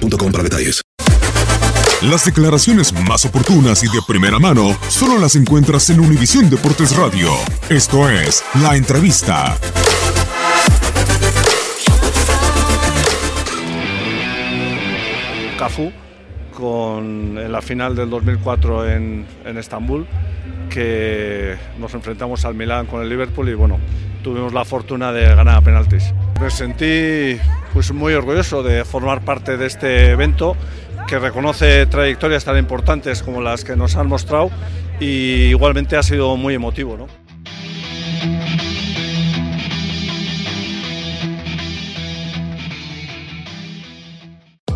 para detalles. Las declaraciones más oportunas y de primera mano solo las encuentras en Univisión Deportes Radio. Esto es La Entrevista. Cafú con, en la final del 2004 en, en Estambul, que nos enfrentamos al Milán con el Liverpool y bueno, tuvimos la fortuna de ganar a penaltis. Me sentí pues, muy orgulloso de formar parte de este evento que reconoce trayectorias tan importantes como las que nos han mostrado y igualmente ha sido muy emotivo. ¿no?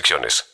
restricciones.